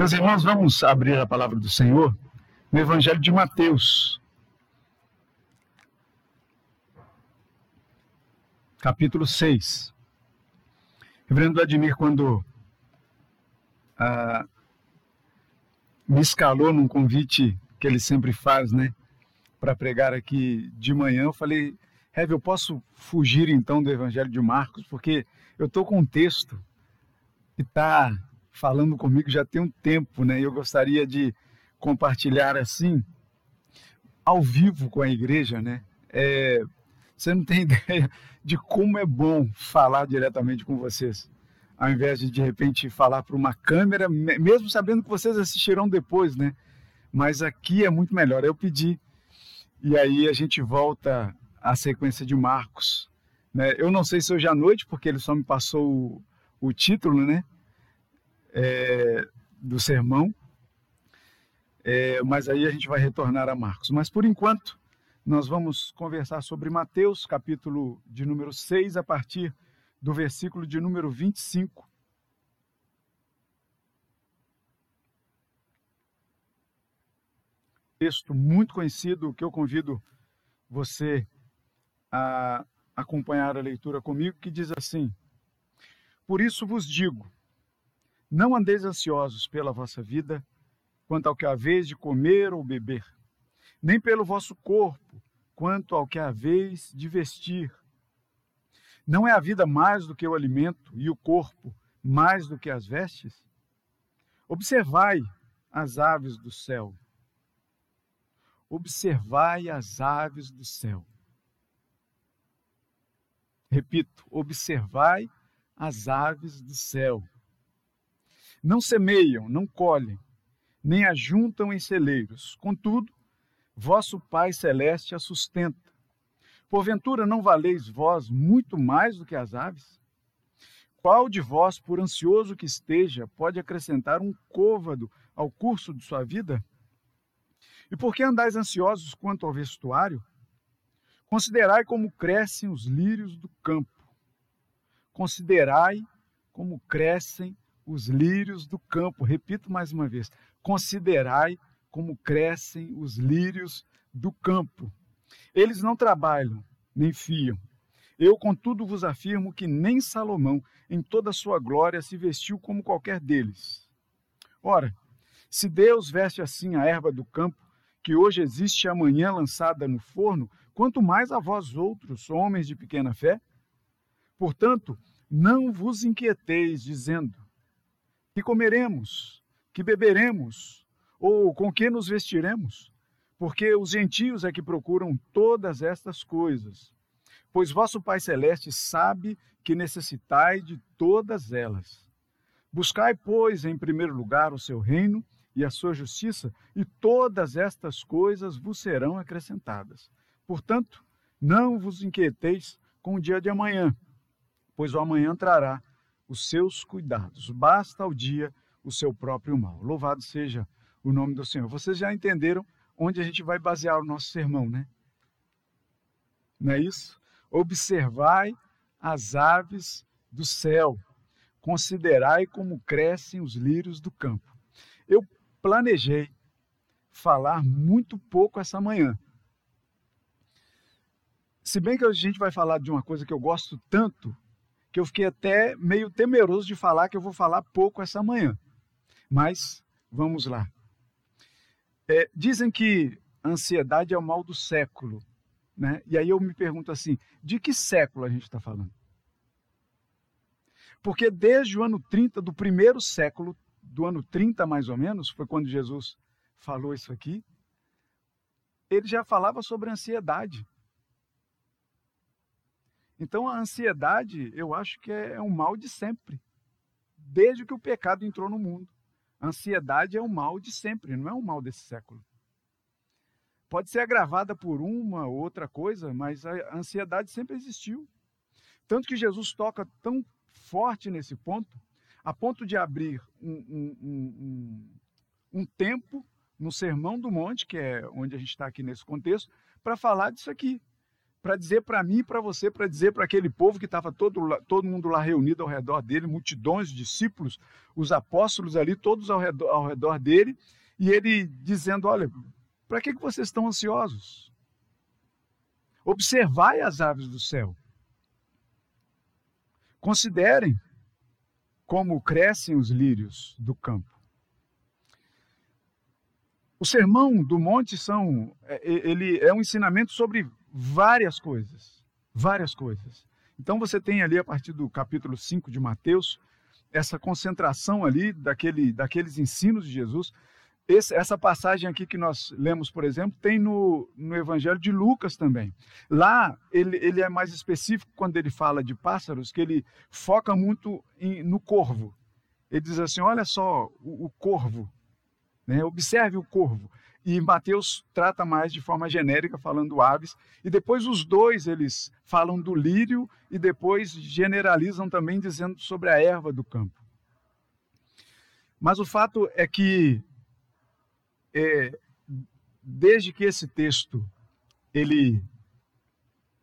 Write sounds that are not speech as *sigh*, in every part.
Meus irmãos, vamos abrir a palavra do Senhor no Evangelho de Mateus, capítulo 6. Reverendo Vladimir, quando ah, me escalou num convite que ele sempre faz, né, para pregar aqui de manhã, eu falei, Rev, eu posso fugir então do Evangelho de Marcos, porque eu estou com um texto que está falando comigo já tem um tempo, né? Eu gostaria de compartilhar assim, ao vivo com a igreja, né? É, você não tem *laughs* ideia de como é bom falar diretamente com vocês, ao invés de de repente falar para uma câmera, mesmo sabendo que vocês assistirão depois, né? Mas aqui é muito melhor. Eu pedi e aí a gente volta à sequência de Marcos. Né? Eu não sei se hoje à noite, porque ele só me passou o, o título, né? É, do sermão, é, mas aí a gente vai retornar a Marcos. Mas por enquanto, nós vamos conversar sobre Mateus, capítulo de número 6, a partir do versículo de número 25. Texto muito conhecido que eu convido você a acompanhar a leitura comigo, que diz assim: Por isso vos digo, não andeis ansiosos pela vossa vida, quanto ao que haveis de comer ou beber, nem pelo vosso corpo, quanto ao que haveis de vestir. Não é a vida mais do que o alimento e o corpo mais do que as vestes? Observai as aves do céu. Observai as aves do céu. Repito, observai as aves do céu não semeiam, não colhem, nem ajuntam em celeiros. Contudo, vosso Pai Celeste a sustenta. Porventura não valeis vós muito mais do que as aves? Qual de vós, por ansioso que esteja, pode acrescentar um côvado ao curso de sua vida? E por que andais ansiosos quanto ao vestuário? Considerai como crescem os lírios do campo. Considerai como crescem os lírios do campo. Repito mais uma vez: considerai como crescem os lírios do campo. Eles não trabalham, nem fiam. Eu, contudo, vos afirmo que nem Salomão, em toda a sua glória, se vestiu como qualquer deles. Ora, se Deus veste assim a erva do campo, que hoje existe e amanhã lançada no forno, quanto mais a vós outros, homens de pequena fé? Portanto, não vos inquieteis, dizendo: que comeremos, que beberemos, ou com que nos vestiremos? Porque os gentios é que procuram todas estas coisas. Pois vosso Pai Celeste sabe que necessitai de todas elas. Buscai, pois, em primeiro lugar o seu reino e a sua justiça, e todas estas coisas vos serão acrescentadas. Portanto, não vos inquieteis com o dia de amanhã, pois o amanhã trará os seus cuidados. Basta ao dia o seu próprio mal. Louvado seja o nome do Senhor. Vocês já entenderam onde a gente vai basear o nosso sermão, né? Não é isso? Observai as aves do céu, considerai como crescem os lírios do campo. Eu planejei falar muito pouco essa manhã. Se bem que a gente vai falar de uma coisa que eu gosto tanto, que eu fiquei até meio temeroso de falar, que eu vou falar pouco essa manhã. Mas vamos lá. É, dizem que ansiedade é o mal do século. Né? E aí eu me pergunto assim: de que século a gente está falando? Porque desde o ano 30 do primeiro século, do ano 30 mais ou menos, foi quando Jesus falou isso aqui, ele já falava sobre ansiedade. Então a ansiedade, eu acho que é, é um mal de sempre, desde que o pecado entrou no mundo. A ansiedade é um mal de sempre, não é um mal desse século. Pode ser agravada por uma ou outra coisa, mas a ansiedade sempre existiu. Tanto que Jesus toca tão forte nesse ponto, a ponto de abrir um, um, um, um tempo no Sermão do Monte, que é onde a gente está aqui nesse contexto, para falar disso aqui, para dizer para mim e para você, para dizer para aquele povo que estava todo, todo mundo lá reunido ao redor dele, multidões de discípulos, os apóstolos ali, todos ao redor, ao redor dele, e ele dizendo: Olha, para que, que vocês estão ansiosos? Observai as aves do céu. Considerem como crescem os lírios do campo. O sermão do monte são, é, ele é um ensinamento sobre várias coisas, várias coisas. Então você tem ali a partir do capítulo 5 de Mateus essa concentração ali daquele, daqueles ensinos de Jesus. Esse, essa passagem aqui que nós lemos, por exemplo, tem no, no Evangelho de Lucas também. Lá ele, ele é mais específico quando ele fala de pássaros, que ele foca muito em, no corvo. Ele diz assim: olha só o, o corvo, né? observe o corvo. E Mateus trata mais de forma genérica, falando aves. E depois os dois eles falam do lírio e depois generalizam também dizendo sobre a erva do campo. Mas o fato é que é, desde que esse texto ele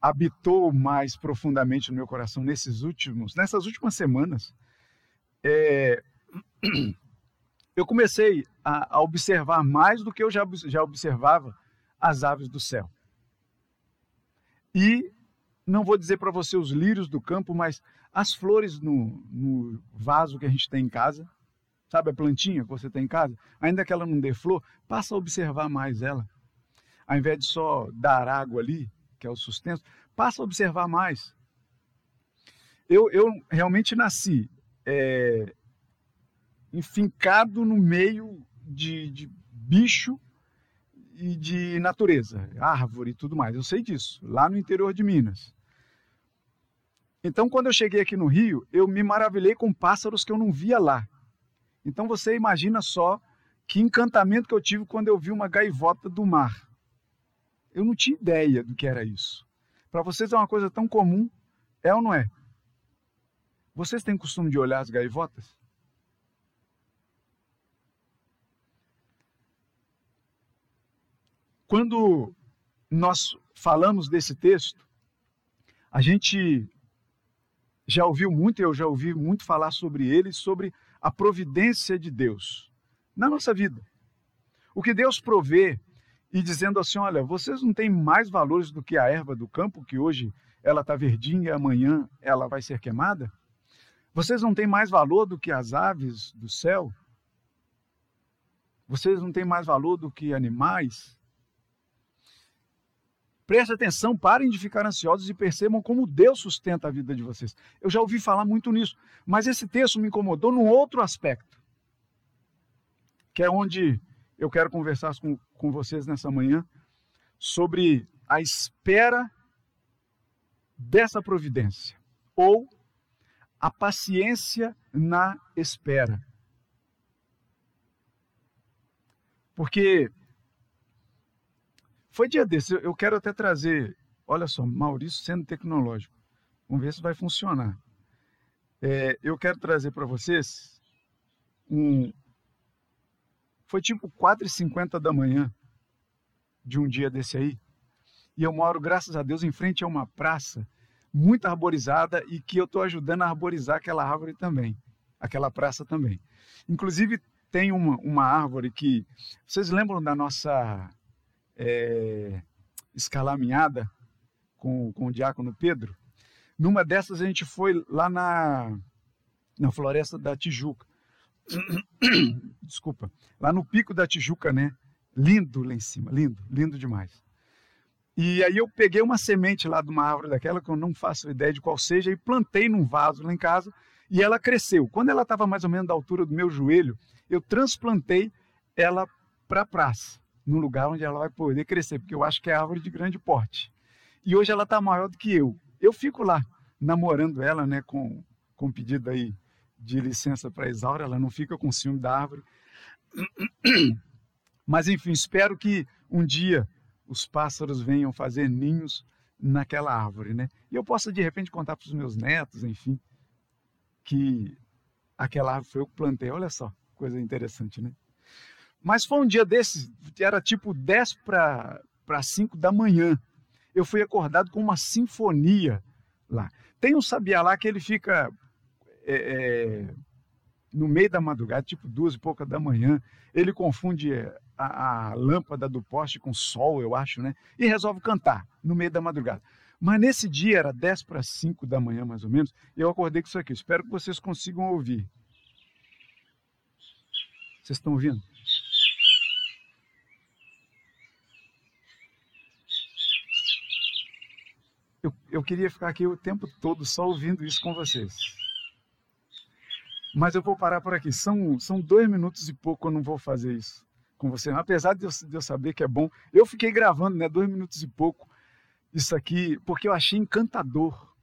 habitou mais profundamente no meu coração nesses últimos, nessas últimas semanas, é, eu comecei a, a, observar mais do que eu já, já observava as aves do céu. E não vou dizer para você os lírios do campo, mas as flores no, no vaso que a gente tem em casa, sabe a plantinha que você tem em casa, ainda que ela não dê flor, passa a observar mais ela. Ao invés de só dar água ali, que é o sustento, passa a observar mais. Eu, eu realmente nasci é, enfincado no meio de, de bicho e de natureza, árvore e tudo mais. Eu sei disso, lá no interior de Minas. Então, quando eu cheguei aqui no Rio, eu me maravilhei com pássaros que eu não via lá. Então, você imagina só que encantamento que eu tive quando eu vi uma gaivota do mar. Eu não tinha ideia do que era isso. Para vocês é uma coisa tão comum, é ou não é? Vocês têm costume de olhar as gaivotas? Quando nós falamos desse texto, a gente já ouviu muito, eu já ouvi muito falar sobre ele, sobre a providência de Deus na nossa vida. O que Deus provê e dizendo assim: olha, vocês não têm mais valores do que a erva do campo, que hoje ela está verdinha e amanhã ela vai ser queimada? Vocês não têm mais valor do que as aves do céu? Vocês não têm mais valor do que animais? Preste atenção, parem de ficar ansiosos e percebam como Deus sustenta a vida de vocês. Eu já ouvi falar muito nisso, mas esse texto me incomodou num outro aspecto, que é onde eu quero conversar com, com vocês nessa manhã, sobre a espera dessa providência, ou a paciência na espera. Porque foi dia desse, eu quero até trazer, olha só, Maurício sendo tecnológico. Vamos ver se vai funcionar. É, eu quero trazer para vocês um. Foi tipo 4h50 da manhã de um dia desse aí. E eu moro, graças a Deus, em frente a uma praça muito arborizada e que eu estou ajudando a arborizar aquela árvore também, aquela praça também. Inclusive, tem uma, uma árvore que. Vocês lembram da nossa é, escalaminhada com, com o diácono Pedro. Numa dessas a gente foi lá na, na floresta da Tijuca. *coughs* Desculpa. Lá no pico da Tijuca, né? Lindo lá em cima, lindo, lindo demais. E aí eu peguei uma semente lá de uma árvore daquela que eu não faço ideia de qual seja e plantei num vaso lá em casa e ela cresceu. Quando ela estava mais ou menos da altura do meu joelho, eu transplantei ela para a praça num lugar onde ela vai poder crescer, porque eu acho que é árvore de grande porte. E hoje ela está maior do que eu. Eu fico lá namorando ela, né, com, com pedido aí de licença para Isaura, ela não fica com ciúme da árvore. *clears throat* Mas enfim, espero que um dia os pássaros venham fazer ninhos naquela árvore, né? E eu possa de repente contar para os meus netos, enfim, que aquela árvore foi eu que plantei. Olha só, coisa interessante, né? Mas foi um dia desses, era tipo 10 para 5 da manhã. eu fui acordado com uma sinfonia lá. Tem um sabiá lá que ele fica é, é, no meio da madrugada, tipo duas e pouca da manhã, ele confunde a, a, lâmpada do poste com sol, eu acho, né? E resolve cantar no meio da madrugada. Mas nesse dia, era 10 para 5 da manhã, mais ou menos, eu acordei com isso aqui. Espero que vocês consigam ouvir. Vocês estão ouvindo? Eu, eu queria ficar aqui o tempo todo só ouvindo isso com vocês. Mas eu vou parar por aqui. São, são dois minutos e pouco, eu não vou fazer isso com você. Apesar de eu, de eu saber que é bom, eu fiquei gravando, né, dois minutos e pouco, isso aqui, porque eu achei encantador.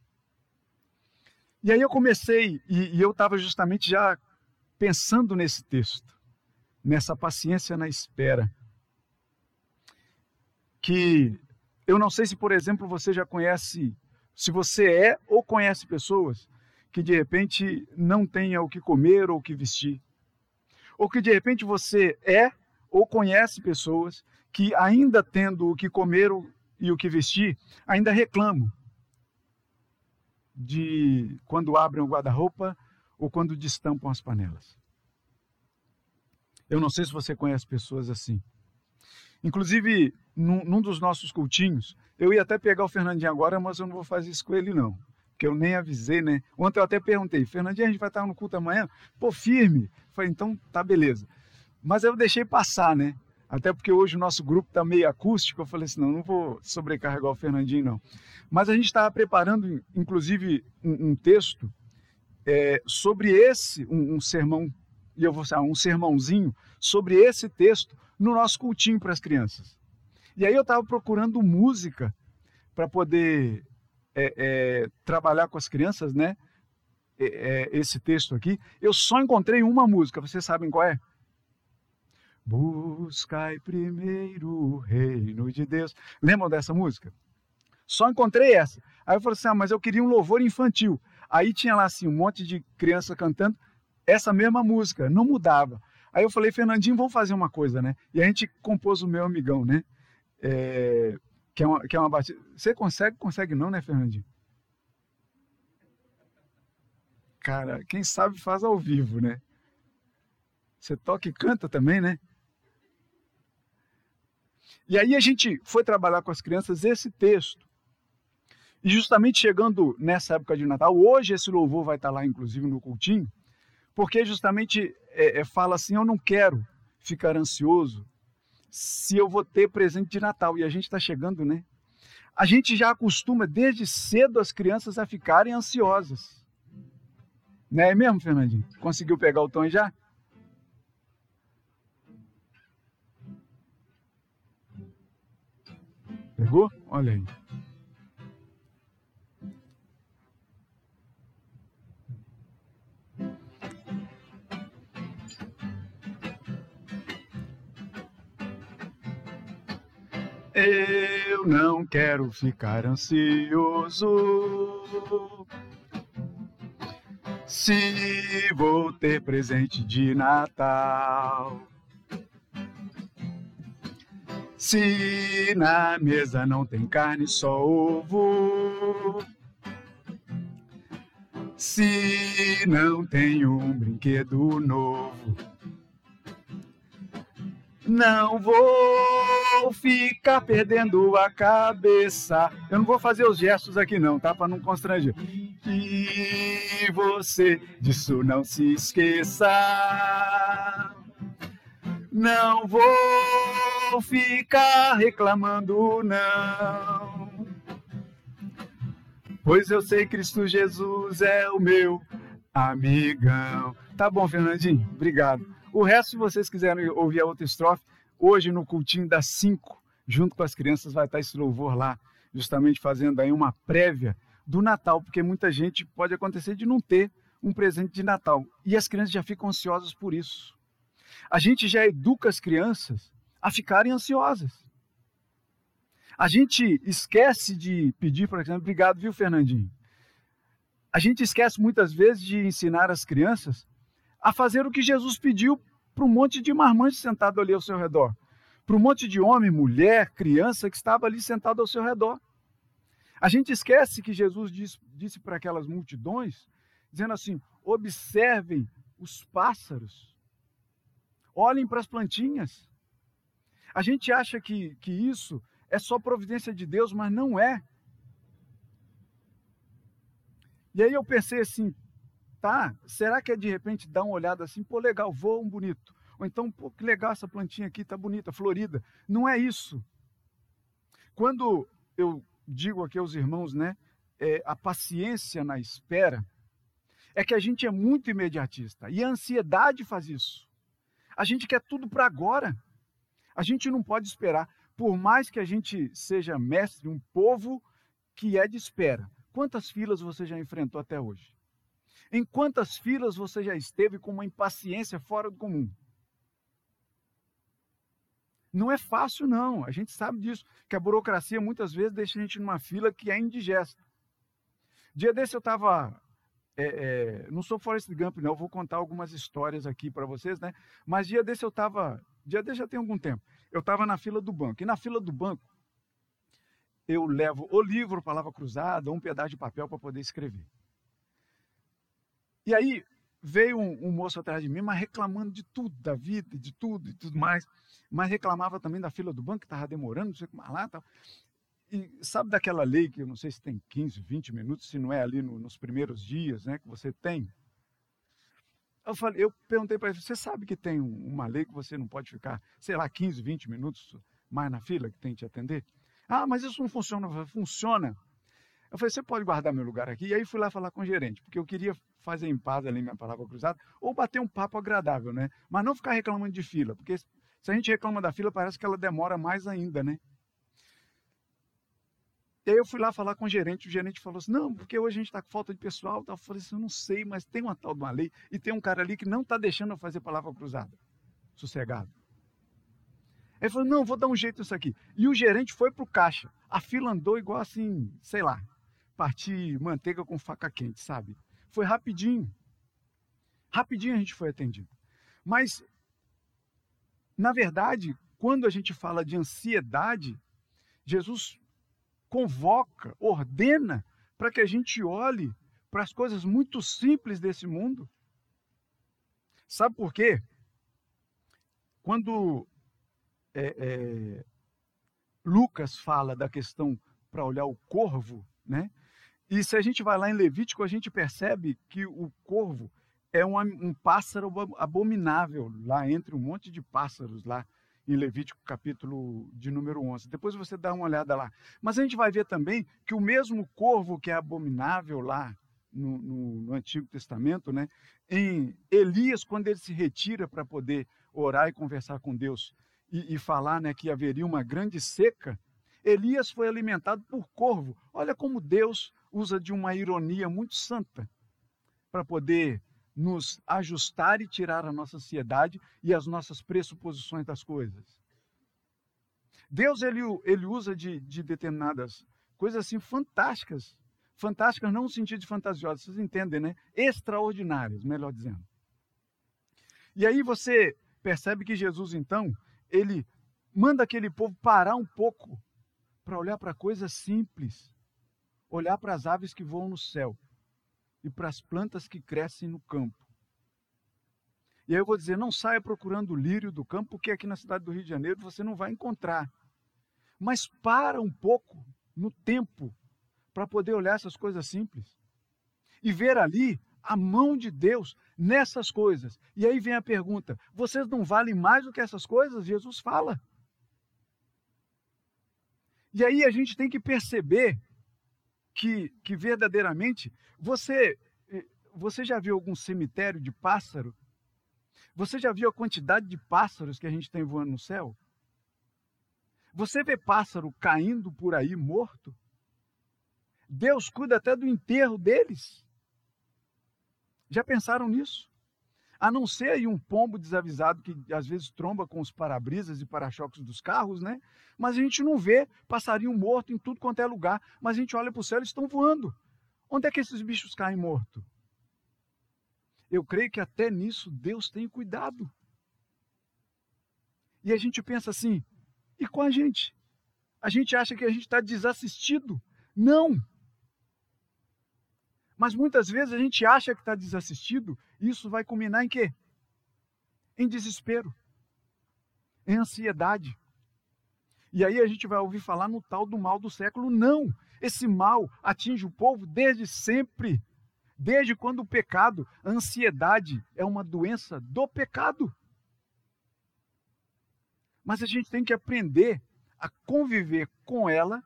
E aí eu comecei, e, e eu estava justamente já pensando nesse texto, nessa paciência na espera. Que eu não sei se, por exemplo, você já conhece, se você é ou conhece pessoas que de repente não tenha o que comer ou o que vestir. Ou que de repente você é ou conhece pessoas que, ainda tendo o que comer e o que vestir, ainda reclamam de quando abrem o guarda-roupa ou quando destampam as panelas. Eu não sei se você conhece pessoas assim. Inclusive, num, num, dos nossos cultinhos, eu ia até pegar o Fernandinho agora, mas eu não vou fazer isso com ele, não. Porque eu nem avisei, né? Ontem eu até perguntei, Fernandinho, a gente vai estar no culto amanhã? Pô, firme. Falei, então tá beleza. Mas eu deixei passar, né? Até porque hoje o nosso grupo está meio acústico. Eu falei assim: não, não vou sobrecarregar o Fernandinho, não. Mas a gente estava preparando, inclusive, um, um texto é, sobre esse, um, um sermão, e eu vou falar, um sermãozinho sobre esse texto no nosso cultinho para as crianças. E aí eu estava procurando música para poder é, é, trabalhar com as crianças, né? É, é, esse texto aqui. Eu só encontrei uma música, vocês sabem qual é? Buscai primeiro o reino de Deus. Lembram dessa música? Só encontrei essa. Aí eu falei assim: ah, mas eu queria um louvor infantil. Aí tinha lá assim um monte de criança cantando essa mesma música, não mudava. Aí eu falei, Fernandinho, vamos fazer uma coisa, né? E a gente compôs o meu amigão, né? É, que, é uma, que é uma batida. Você consegue? Consegue não, né, Fernandinho? Cara, quem sabe faz ao vivo, né? Você toca e canta também, né? E aí a gente foi trabalhar com as crianças esse texto. E justamente chegando nessa época de Natal, hoje esse louvor vai estar lá, inclusive, no cultinho, porque justamente é, é, fala assim: eu não quero ficar ansioso se eu vou ter presente de Natal. E a gente está chegando, né? A gente já acostuma desde cedo as crianças a ficarem ansiosas. Não é mesmo, Fernandinho? Conseguiu pegar o tom já? Pegou? Olha aí. Eu não quero ficar ansioso. Se vou ter presente de Natal. Se na mesa não tem carne, só ovo. Se não tem um brinquedo novo. Não vou ficar perdendo a cabeça. Eu não vou fazer os gestos aqui não, tá? Para não constranger. E você disso não se esqueça. Não vou ficar reclamando não. Pois eu sei que Cristo Jesus é o meu amigão. Tá bom, Fernandinho? Obrigado. O resto, se vocês quiserem ouvir a outra estrofe, hoje no cultinho das 5, junto com as crianças, vai estar esse louvor lá, justamente fazendo aí uma prévia do Natal, porque muita gente pode acontecer de não ter um presente de Natal. E as crianças já ficam ansiosas por isso. A gente já educa as crianças a ficarem ansiosas. A gente esquece de pedir, por exemplo, obrigado, viu, Fernandinho? A gente esquece muitas vezes de ensinar as crianças a fazer o que Jesus pediu para um monte de marmanjos sentado ali ao seu redor. Para um monte de homem, mulher, criança que estava ali sentado ao seu redor. A gente esquece que Jesus disse, disse para aquelas multidões, dizendo assim: observem os pássaros, olhem para as plantinhas. A gente acha que, que isso é só providência de Deus, mas não é. E aí eu pensei assim, tá, será que é de repente dar uma olhada assim, pô, legal, voam bonito. Ou então, pô, que legal essa plantinha aqui, tá bonita, florida. Não é isso. Quando eu digo aqui aos irmãos, né, é, a paciência na espera, é que a gente é muito imediatista. E a ansiedade faz isso. A gente quer tudo para agora. A gente não pode esperar. Por mais que a gente seja mestre, um povo que é de espera. Quantas filas você já enfrentou até hoje? Em quantas filas você já esteve com uma impaciência fora do comum? Não é fácil, não. A gente sabe disso, que a burocracia muitas vezes deixa a gente numa fila que é indigesta. Dia desse eu estava. É, é, não sou Forrest Gump, não. Eu vou contar algumas histórias aqui para vocês, né? Mas dia desse eu estava. Dia desse já tem algum tempo. Eu estava na fila do banco. E na fila do banco, eu levo o livro, palavra cruzada, um pedaço de papel para poder escrever. E aí, veio um, um, moço atrás de mim, mas reclamando de tudo, da vida, de tudo e tudo mais. Mas reclamava também da fila do banco, que estava demorando, não sei o que mais lá. Tal. E sabe daquela lei que eu não sei se tem 15, 20 minutos, se não é ali no, nos primeiros dias, né, que você tem? Eu, falei, eu perguntei para ele, você sabe que tem uma lei que você não pode ficar, sei lá, 15, 20 minutos mais na fila que tem que te atender? Ah, mas isso não funciona. Funciona. Eu falei, você pode guardar meu lugar aqui? E aí fui lá falar com o gerente, porque eu queria fazer em paz ali minha palavra cruzada, ou bater um papo agradável, né? Mas não ficar reclamando de fila, porque se a gente reclama da fila, parece que ela demora mais ainda, né? E aí eu fui lá falar com o gerente, o gerente falou assim, não, porque hoje a gente está com falta de pessoal. Eu falei assim, eu não sei, mas tem uma tal de uma lei, e tem um cara ali que não está deixando eu fazer palavra cruzada. Sossegado. Ele falou, não, vou dar um jeito nisso aqui. E o gerente foi para o caixa. A fila andou igual assim, sei lá, partir manteiga com faca quente, sabe? Foi rapidinho. Rapidinho a gente foi atendido. Mas, na verdade, quando a gente fala de ansiedade, Jesus convoca, ordena para que a gente olhe para as coisas muito simples desse mundo. Sabe por quê? Quando é, é, Lucas fala da questão para olhar o corvo, né? E se a gente vai lá em Levítico, a gente percebe que o corvo é um, um pássaro abominável lá entre um monte de pássaros lá em Levítico capítulo de número 11. Depois você dá uma olhada lá. Mas a gente vai ver também que o mesmo corvo que é abominável lá no, no, no Antigo Testamento, né, em Elias, quando ele se retira para poder orar e conversar com Deus e, e falar né, que haveria uma grande seca, Elias foi alimentado por corvo. Olha como Deus usa de uma ironia muito santa para poder nos ajustar e tirar a nossa ansiedade e as nossas pressuposições das coisas. Deus ele, ele usa de, de determinadas coisas assim fantásticas, fantásticas não no sentido de fantasiosas, vocês entendem, né? Extraordinárias, melhor dizendo. E aí você percebe que Jesus então ele manda aquele povo parar um pouco para olhar para coisas simples olhar para as aves que voam no céu e para as plantas que crescem no campo. E aí eu vou dizer, não saia procurando o lírio do campo, porque aqui na cidade do Rio de Janeiro você não vai encontrar. Mas para um pouco no tempo para poder olhar essas coisas simples e ver ali a mão de Deus nessas coisas. E aí vem a pergunta: vocês não valem mais do que essas coisas? Jesus fala. E aí a gente tem que perceber que, que verdadeiramente você eh, você já viu algum cemitério de pássaro? Você já viu a quantidade de pássaros que a gente tem voando no céu? Você vê pássaro caindo por aí morto? Deus cuida até do enterro deles. Já pensaram nisso? A não ser aí um pombo desavisado que às vezes tromba com os para-brisas e para-choques dos carros, né? Mas a gente não vê passarinho morto em tudo quanto é lugar. Mas a gente olha para o céu, eles estão voando. Onde é que esses bichos caem mortos? Eu creio que até nisso Deus tem cuidado. E a gente pensa assim, e com a gente? A gente acha que a gente está desassistido. Não! Mas muitas vezes a gente acha que está desassistido, isso vai culminar em quê? Em desespero, em ansiedade. E aí a gente vai ouvir falar no tal do mal do século. Não! Esse mal atinge o povo desde sempre. Desde quando o pecado, a ansiedade, é uma doença do pecado. Mas a gente tem que aprender a conviver com ela,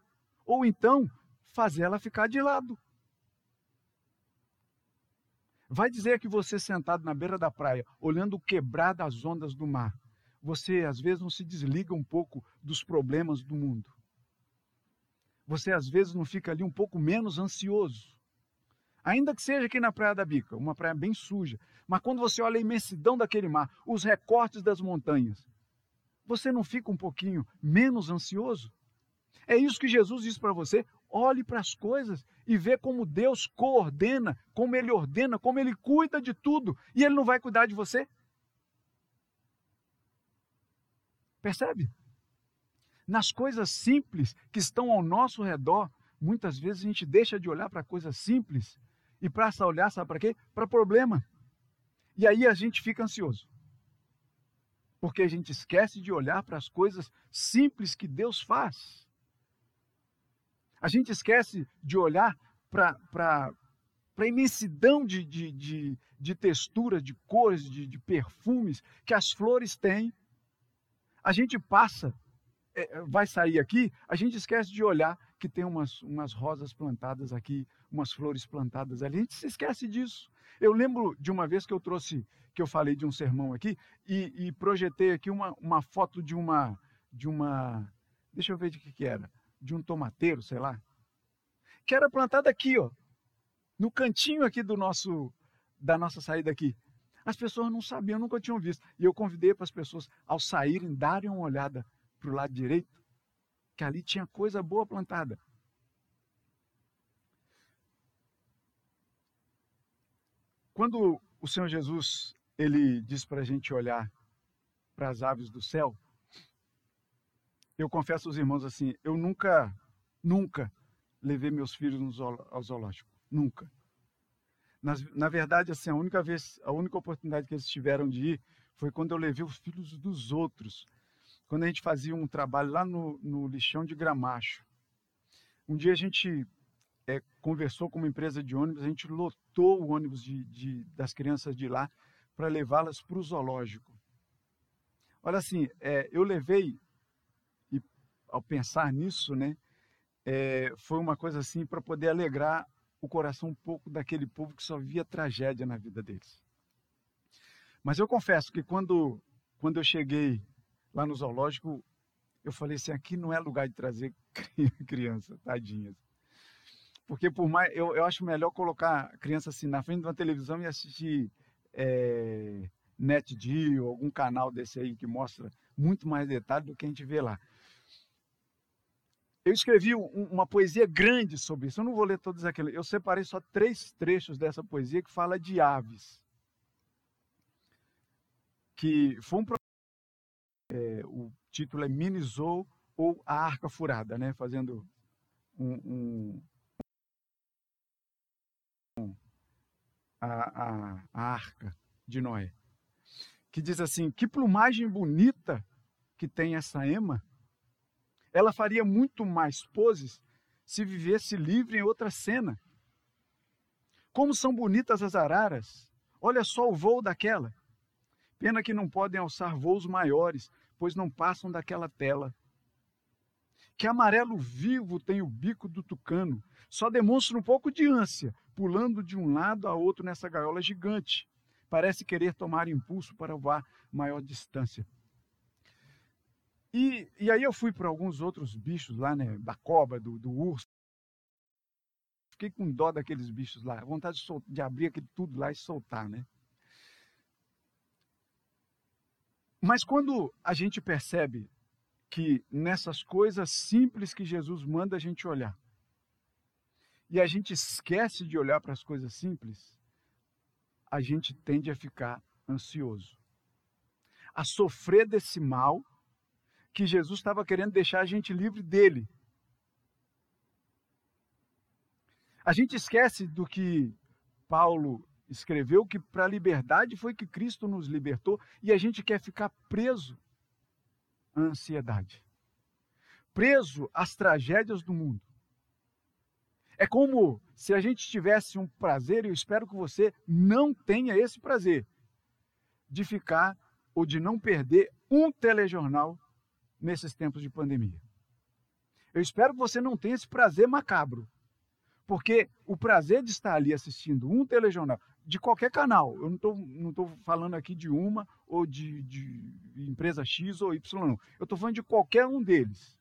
ou então fazer ela ficar de lado. Vai dizer que você sentado na beira da praia, olhando o quebrar das ondas do mar, você às vezes não se desliga um pouco dos problemas do mundo. Você às vezes não fica ali um pouco menos ansioso. Ainda que seja aqui na Praia da Bica, uma praia bem suja, mas quando você olha a imensidão daquele mar, os recortes das montanhas, você não fica um pouquinho menos ansioso? É isso que Jesus diz para você. Olhe para as coisas e vê como Deus coordena, como Ele ordena, como Ele cuida de tudo. E Ele não vai cuidar de você? Percebe? Nas coisas simples que estão ao nosso redor, muitas vezes a gente deixa de olhar para coisas simples e passa a olhar, sabe para quê? Para problema. E aí a gente fica ansioso. Porque a gente esquece de olhar para as coisas simples que Deus faz. A gente esquece de olhar para a imensidão de, de, de, de texturas, de cores, de, de perfumes que as flores têm. A gente passa, é, vai sair aqui, a gente esquece de olhar que tem umas, umas rosas plantadas aqui, umas flores plantadas ali. A gente se esquece disso. Eu lembro de uma vez que eu trouxe, que eu falei de um sermão aqui e, e projetei aqui uma, uma foto de uma, de uma, deixa eu ver de que que era, de um tomateiro, sei lá, que era plantada aqui, ó, no cantinho aqui do nosso, da nossa saída aqui. As pessoas não sabiam, nunca tinham visto. E eu convidei para as pessoas, ao saírem, darem uma olhada para o lado direito, que ali tinha coisa boa plantada. Quando o Senhor Jesus ele diz para a gente olhar para as aves do céu, eu confesso aos irmãos assim, eu nunca, nunca levei meus filhos ao zoológico, nunca. Na, na verdade, assim, a única vez, a única oportunidade que eles tiveram de ir foi quando eu levei os filhos dos outros, quando a gente fazia um trabalho lá no, no lixão de Gramacho. Um dia a gente é, conversou com uma empresa de ônibus, a gente lotou o ônibus de, de das crianças de lá para levá-las para o zoológico. Olha assim, é, eu levei, ao pensar nisso, né, é, foi uma coisa assim para poder alegrar o coração um pouco daquele povo que só via tragédia na vida deles. Mas eu confesso que quando, quando eu cheguei lá no zoológico, eu falei assim, aqui não é lugar de trazer *laughs* criança, tadinhas. Porque por mais, eu, eu acho melhor colocar a criança assim na frente de uma televisão e assistir é, algum canal desse aí que mostra muito mais detalhe do que a gente vê lá. Eu escrevi um, uma poesia grande sobre isso. Eu não vou ler todos aqueles. Eu separei só três trechos dessa poesia que fala de aves. Que foi um é, o título é Minizou ou a Arca Furada, né? Fazendo um, um, a, a, a arca de Noé, que diz assim: que plumagem bonita que tem essa ema. Ela faria muito mais poses se vivesse livre em outra cena. Como são bonitas as araras! Olha só o voo daquela. Pena que não podem alçar voos maiores, pois não passam daquela tela. Que amarelo vivo tem o bico do tucano, só demonstra um pouco de ânsia, pulando de um lado a outro nessa gaiola gigante. Parece querer tomar impulso para voar maior distância. E, e aí eu fui para alguns outros bichos lá, né? Da cobra, do, do urso. Fiquei com dó daqueles bichos lá. Vontade de, de abrir aquele tudo lá e soltar, né? Mas quando a gente percebe que nessas coisas simples que Jesus manda a gente olhar, e a gente esquece de olhar para as coisas simples, a gente tende a ficar ansioso, a sofrer desse mal que Jesus estava querendo deixar a gente livre dele. A gente esquece do que Paulo escreveu, que para a liberdade foi que Cristo nos libertou, e a gente quer ficar preso à ansiedade, preso às tragédias do mundo. É como se a gente tivesse um prazer, e eu espero que você não tenha esse prazer, de ficar ou de não perder um telejornal nesses tempos de pandemia. Eu espero que você não tenha esse prazer macabro. Porque o prazer de estar ali assistindo um telejornal, de qualquer canal, eu não estou não tô falando aqui de uma ou de, de empresa X ou Y, não. Eu estou falando de qualquer um deles.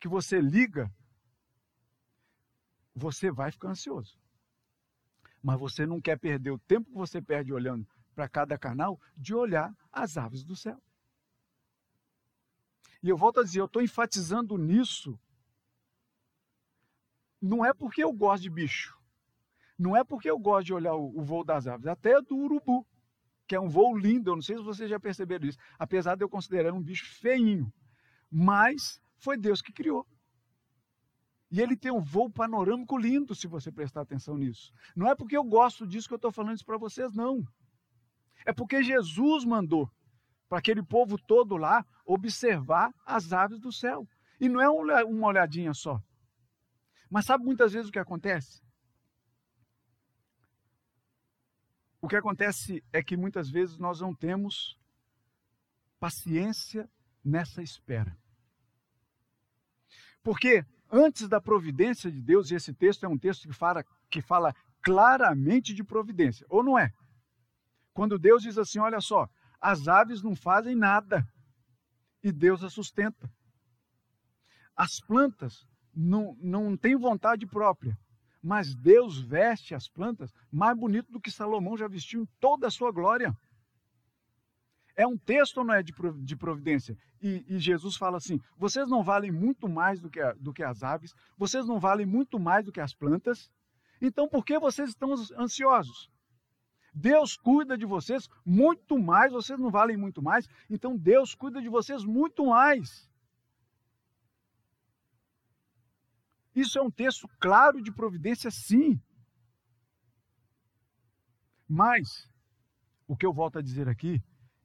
Que você liga, você vai ficar ansioso. Mas você não quer perder o tempo que você perde olhando para cada canal de olhar as aves do céu. E eu volto a dizer, eu estou enfatizando nisso. Não é porque eu gosto de bicho. Não é porque eu gosto de olhar o, o voo das aves, até do urubu, que é um voo lindo. Eu não sei se vocês já perceberam isso, apesar de eu considerar um bicho feinho. Mas foi Deus que criou. E ele tem um voo panorâmico lindo, se você prestar atenção nisso. Não é porque eu gosto disso que eu estou falando isso para vocês, não. É porque Jesus mandou para aquele povo todo lá observar as aves do céu. E não é uma olhadinha só. Mas sabe muitas vezes o que acontece? O que acontece é que muitas vezes nós não temos paciência nessa espera. Porque antes da providência de Deus, e esse texto é um texto que fala, que fala claramente de providência, ou não é? Quando Deus diz assim: olha só, as aves não fazem nada e Deus as sustenta. As plantas não, não têm vontade própria, mas Deus veste as plantas mais bonito do que Salomão já vestiu em toda a sua glória. É um texto não é de providência? E, e, Jesus fala assim: vocês não valem muito mais do que, a, do que as aves, vocês não valem muito mais do que as plantas, então por que vocês estão ansiosos? Deus cuida de vocês muito mais, vocês não valem muito mais, então Deus cuida de vocês muito mais. Isso é um texto claro de providência, sim. Mas, o que eu volto a dizer aqui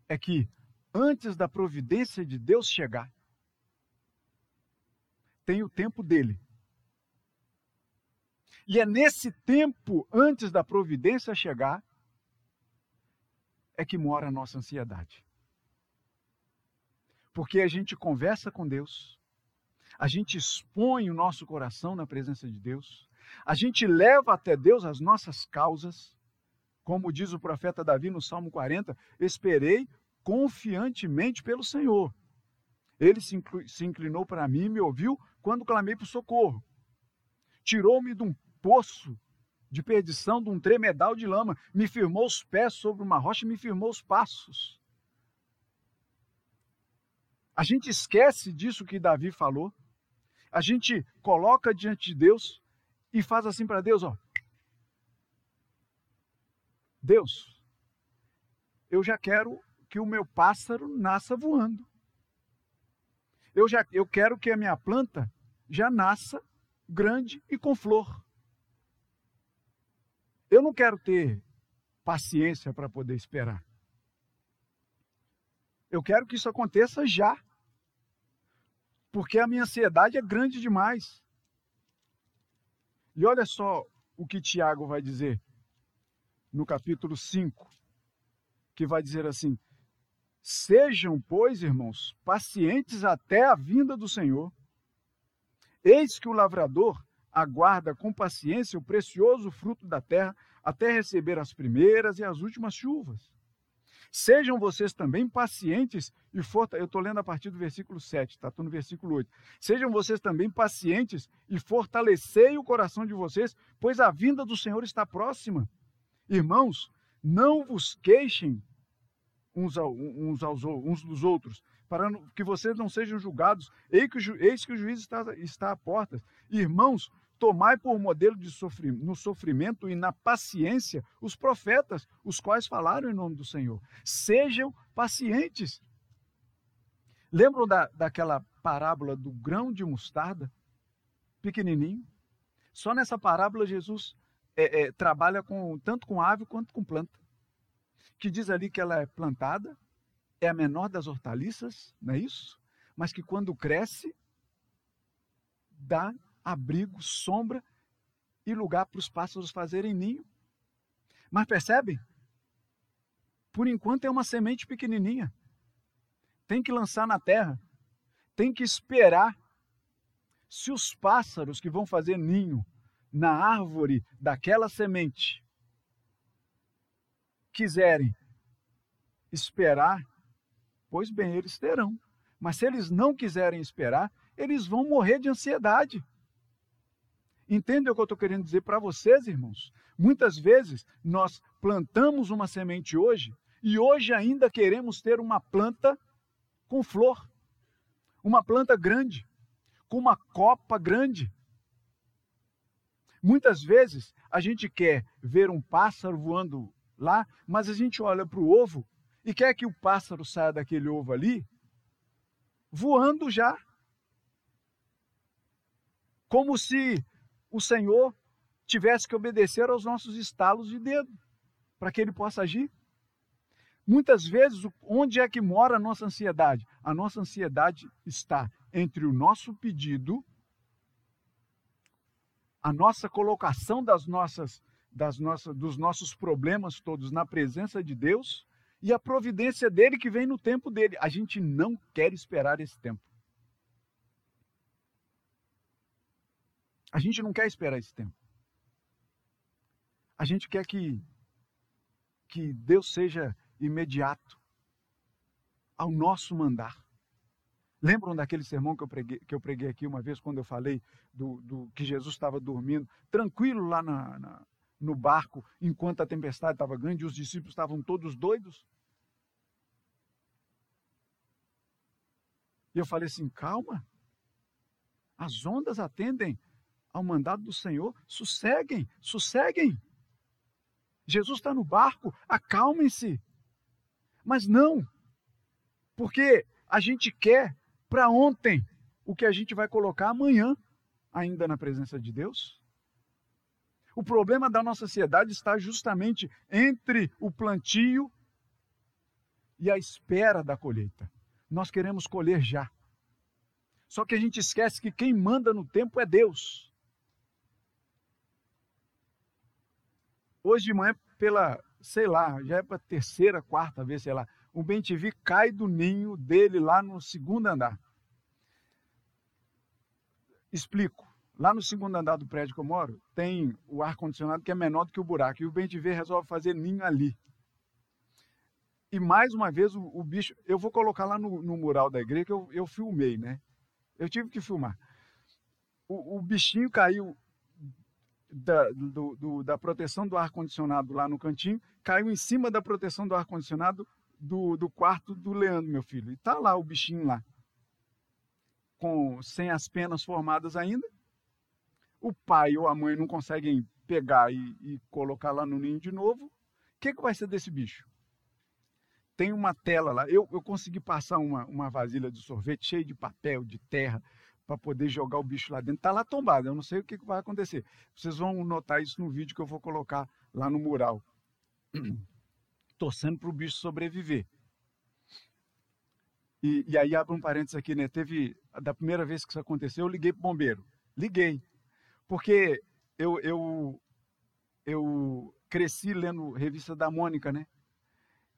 é que antes da providência de Deus chegar, tem o tempo dele. E é nesse tempo, antes da providência chegar, é que mora a nossa ansiedade. Porque a gente conversa com Deus, a gente expõe o nosso coração na presença de Deus, a gente leva até Deus as nossas causas, como diz o profeta Davi no Salmo 40, esperei confiantemente pelo Senhor. Ele se inclinou para mim e me ouviu quando clamei por socorro. Tirou-me de um poço de perdição, de um tremedal de lama, me firmou os pés sobre uma rocha e me firmou os passos. A gente esquece disso que Davi falou. A gente coloca diante de Deus e faz assim para Deus, ó. Deus, eu já quero que o meu pássaro nasça voando. Eu já eu quero que a minha planta já nasça grande e com flor. Eu não quero ter paciência para poder esperar. Eu quero que isso aconteça já. Porque a minha ansiedade é grande demais. E olha só o que Tiago vai dizer no capítulo 5, que vai dizer assim: Sejam, pois, irmãos, pacientes até a vinda do Senhor. Eis que o lavrador aguarda com paciência o precioso fruto da terra até receber as primeiras e as últimas chuvas. Sejam vocês também pacientes e fortalecidos. Eu estou lendo a partir do versículo 7, está? Estou no versículo 8. Sejam vocês também pacientes e fortalecei o coração de vocês, pois a vinda do Senhor está próxima. Irmãos, não vos queixem uns, ao, uns, aos, uns dos outros, para que vocês não sejam julgados. Eis que o, eis que o juiz está, está à porta. Irmãos, tomai por modelo de no sofrimento e na paciência os profetas, os quais falaram em nome do Senhor. Sejam pacientes. Lembram da, daquela parábola do grão de mostarda? Pequenininho. Só nessa parábola Jesus é, é, trabalha com, tanto com ave quanto com planta. Que diz ali que ela é plantada, é a menor das hortaliças, não é isso? Mas que quando cresce, dá abrigo, sombra e lugar para os pássaros fazerem ninho. Mas percebem? Por enquanto é uma semente pequenininha. Tem que lançar na terra. Tem que esperar. Se os pássaros que vão fazer ninho na árvore daquela semente quiserem esperar, pois bem, eles terão. Mas se eles não quiserem esperar, eles vão morrer de ansiedade. Entende o que eu estou querendo dizer para vocês, irmãos? Muitas vezes nós plantamos uma semente hoje e hoje ainda queremos ter uma planta com flor, uma planta grande, com uma copa grande. Muitas vezes a gente quer ver um pássaro voando lá, mas a gente olha para o ovo e quer que o pássaro saia daquele ovo ali voando já. Como se o Senhor tivesse que obedecer aos nossos estalos de dedo para que ele possa agir. Muitas vezes, onde é que mora a nossa ansiedade? A nossa ansiedade está entre o nosso pedido, a nossa colocação das nossas, das nossas, dos nossos problemas todos na presença de Deus e a providência dele que vem no tempo dele. A gente não quer esperar esse tempo. A gente não quer esperar esse tempo. A gente quer que, que Deus seja imediato ao nosso mandar. Lembram daquele sermão que eu preguei, que eu preguei aqui uma vez, quando eu falei do, do que Jesus estava dormindo, tranquilo lá na, na, no barco, enquanto a tempestade estava grande e os discípulos estavam todos doidos? E eu falei assim: calma, as ondas atendem ao mandado do Senhor, sosseguem, sosseguem. Jesus está no barco, acalmem-se. Mas não, porque a gente quer para ontem o que a gente vai colocar amanhã, ainda na presença de Deus. O problema da nossa sociedade está justamente entre o plantio e a espera da colheita. Nós queremos colher já. Só que a gente esquece que quem manda no tempo é Deus. Hoje de manhã, pela, sei lá, já é para terceira, quarta vez, sei lá, o bem cai do ninho dele lá no segundo andar. Explico. Lá no segundo andar do prédio que eu moro, tem o ar-condicionado que é menor do que o buraco. E o bem resolve fazer ninho ali. E mais uma vez o, o bicho. Eu vou colocar lá no, no, mural da igreja que eu, eu filmei, né? Eu tive que filmar. O, o bichinho caiu da, do, do, da proteção do ar-condicionado lá no cantinho, caiu em cima da proteção do ar-condicionado do, do quarto do Leandro, meu filho. E tá lá o bichinho lá, com sem as penas formadas ainda. O pai ou a mãe não conseguem pegar e, e colocar lá no ninho de novo. O que, que vai ser desse bicho? Tem uma tela lá. Eu, eu consegui passar uma, uma vasilha de sorvete cheia de papel, de terra, para poder jogar o bicho lá dentro. Está lá tombado, eu não sei o que, que vai acontecer. Vocês vão notar isso no vídeo que eu vou colocar lá no mural. *clears throat* Torcendo para o bicho sobreviver. E, e, aí abre um parênteses aqui, né? Teve, da primeira vez que isso aconteceu, eu liguei para o bombeiro. Liguei. Porque eu, eu, eu cresci lendo revista da Mônica, né?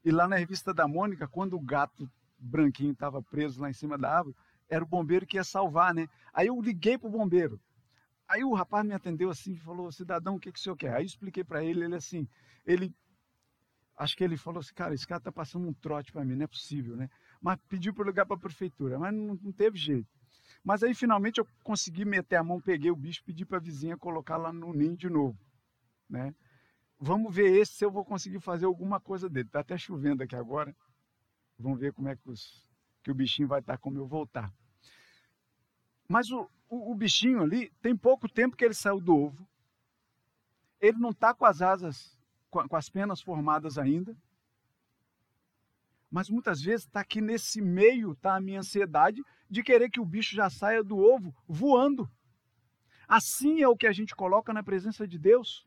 E lá na revista da Mônica, quando o gato branquinho estava preso lá em cima da árvore, era o bombeiro que ia salvar, né? Aí eu liguei para o bombeiro. Aí o rapaz me atendeu assim e falou, cidadão, o que, que o senhor quer? Aí eu expliquei para ele, ele assim, ele, acho que ele falou assim, cara, esse cara está passando um trote para mim, não é possível, né? Mas pediu para ligar para a prefeitura, mas não, não, teve jeito. Mas aí finalmente eu consegui meter a mão, peguei o bicho, pedi para a vizinha colocar lá no ninho de novo, né? Vamos ver esse se eu vou conseguir fazer alguma coisa dele. Está até chovendo aqui agora. Vamos ver como é que os que o bichinho vai estar como eu voltar. Mas o, o, o, bichinho ali, tem pouco tempo que ele saiu do ovo. Ele não está com as asas, com, com as penas formadas ainda. Mas muitas vezes está aqui nesse meio, está a minha ansiedade de querer que o bicho já saia do ovo voando. Assim é o que a gente coloca na presença de Deus.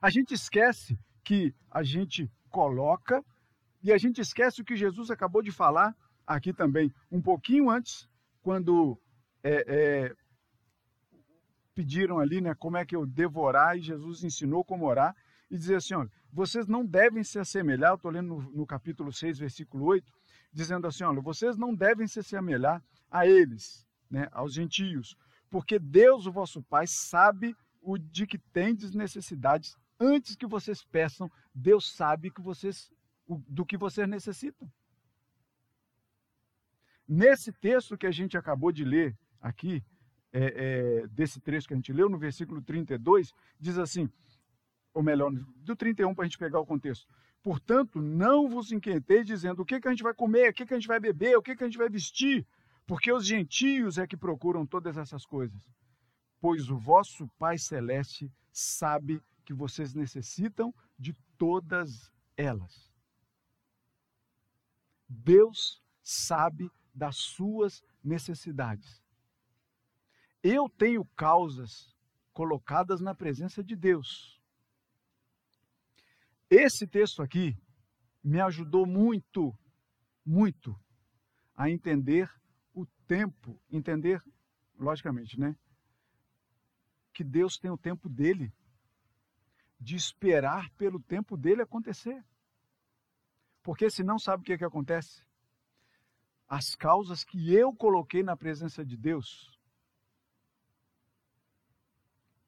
A gente esquece que a gente coloca e a gente esquece o que Jesus acabou de falar aqui também, um pouquinho antes, quando é, é, pediram ali, né, como é que eu devorar, e Jesus ensinou como orar, e dizer assim, olha, vocês não devem se assemelhar, eu estou lendo no, no, capítulo 6, versículo 8, dizendo assim, olha, vocês não devem se assemelhar a eles, né, aos gentios, porque Deus, o vosso Pai, sabe o de que tendes necessidades antes que vocês peçam, Deus sabe que vocês, do que vocês necessitam. Nesse texto que a gente acabou de ler aqui, é, é, desse trecho que a gente leu, no versículo 32, diz assim, ou melhor, do 31 para a gente pegar o contexto. Portanto, não vos inquieteis dizendo o que, que a gente vai comer, o que, que a gente vai beber, o que, que a gente vai vestir, porque os gentios é que procuram todas essas coisas. Pois o vosso Pai Celeste sabe que vocês necessitam de todas elas. Deus sabe das suas necessidades. Eu tenho causas colocadas na presença de Deus. Esse texto aqui me ajudou muito, muito a entender o tempo, entender, logicamente, né? Que Deus tem o tempo dele, de esperar pelo tempo dele acontecer. Porque senão sabe o que, que acontece? As causas que eu coloquei na presença de Deus,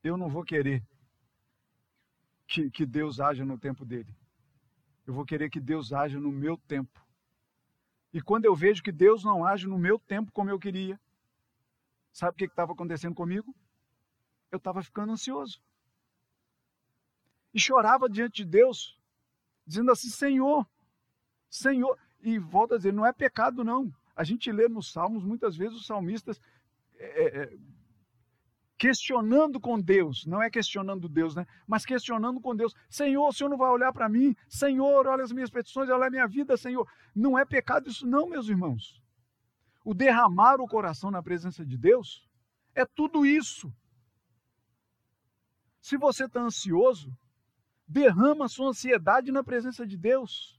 eu não vou querer que, que Deus haja no tempo dele. Eu vou querer que Deus haja no meu tempo. E quando eu vejo que Deus não age no meu tempo como eu queria, sabe o que estava acontecendo comigo? Eu estava ficando ansioso. E chorava diante de Deus, dizendo assim: Senhor, Senhor, e volta a dizer, não é pecado, não. A gente lê nos Salmos, muitas vezes, os salmistas é, é, é, questionando com Deus, não é questionando Deus, né? Mas questionando com Deus. Senhor, o Senhor não vai olhar para mim? Senhor, olha as minhas petições, olha a minha vida, Senhor. Não é pecado isso, não, meus irmãos. O derramar o coração na presença de Deus é tudo isso. Se você está ansioso, derrama sua ansiedade na presença de Deus.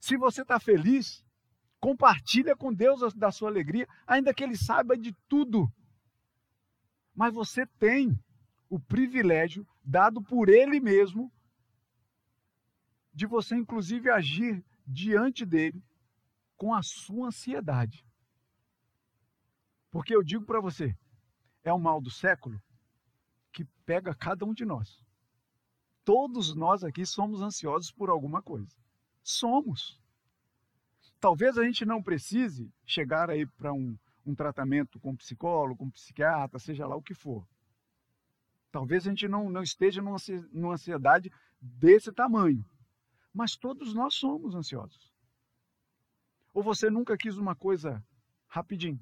Se você está feliz, compartilha com Deus da sua alegria, ainda que Ele saiba de tudo. Mas você tem o privilégio dado por Ele mesmo de você, inclusive, agir diante dele com a sua ansiedade. Porque eu digo para você, é o mal do século que pega cada um de nós. Todos nós aqui somos ansiosos por alguma coisa. Somos. Talvez a gente não precise chegar aí para um, um tratamento com psicólogo, com psiquiatra, seja lá o que for. Talvez a gente não, não esteja numa, ansiedade desse tamanho. Mas todos nós somos ansiosos. Ou você nunca quis uma coisa rapidinho?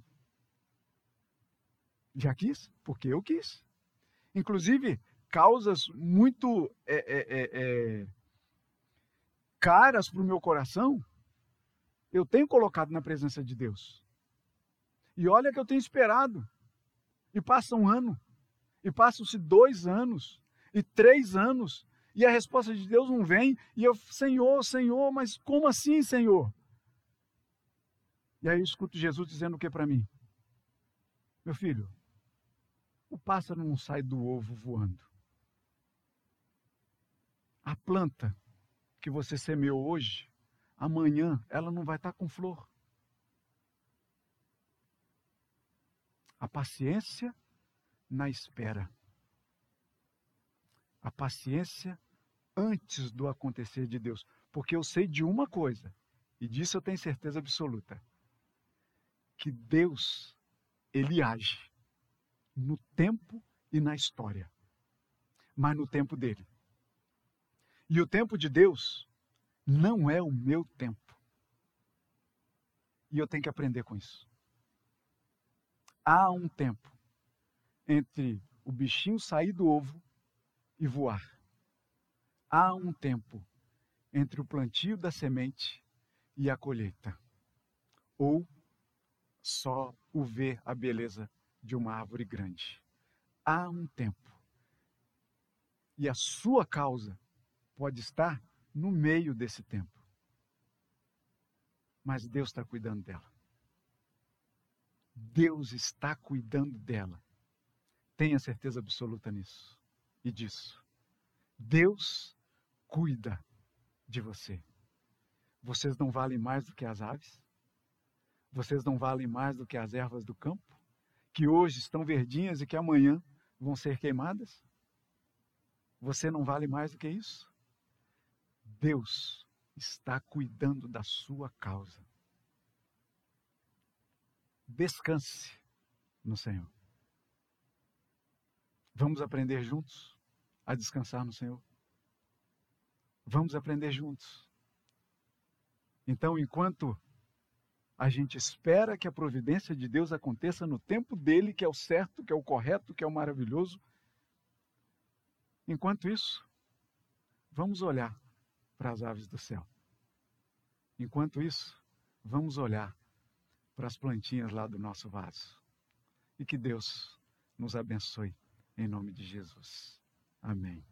Já quis? Porque eu quis. Inclusive, causas muito é, é, é, é caras para o meu coração, eu tenho colocado na presença de Deus. E olha que eu tenho esperado. E passa um ano, e passam-se dois anos, e três anos, e a resposta de Deus não vem, e eu, Senhor, Senhor, mas como assim, Senhor? E aí eu escuto Jesus dizendo o que para mim? Meu filho, o pássaro não sai do ovo voando. A planta que você semeou hoje, amanhã ela não vai estar com flor. A paciência na espera. A paciência antes do acontecer de Deus. Porque eu sei de uma coisa, e disso eu tenho certeza absoluta: que Deus, Ele age no tempo e na história, mas no tempo dele. E o tempo de Deus não é o meu tempo. E eu tenho que aprender com isso. Há um tempo entre o bichinho sair do ovo e voar. Há um tempo entre o plantio da semente e a colheita. Ou só o ver a beleza de uma árvore grande. Há um tempo. E a sua causa pode estar no meio desse tempo. Mas Deus está cuidando dela. Deus está cuidando dela. Tenha certeza absoluta nisso e disso. Deus cuida de você. Vocês não valem mais do que as aves? Vocês não valem mais do que as ervas do campo? Que hoje estão verdinhas e que amanhã vão ser queimadas? Você não vale mais do que isso? Deus está cuidando da sua causa. Descanse no Senhor. Vamos aprender juntos a descansar no Senhor. Vamos aprender juntos. Então, enquanto a gente espera que a providência de Deus aconteça no tempo dele, que é o certo, que é o correto, que é o maravilhoso, enquanto isso, vamos olhar para as aves do céu. Enquanto isso, vamos olhar para as plantinhas lá do nosso vaso. E que Deus nos abençoe, em nome de Jesus. Amém.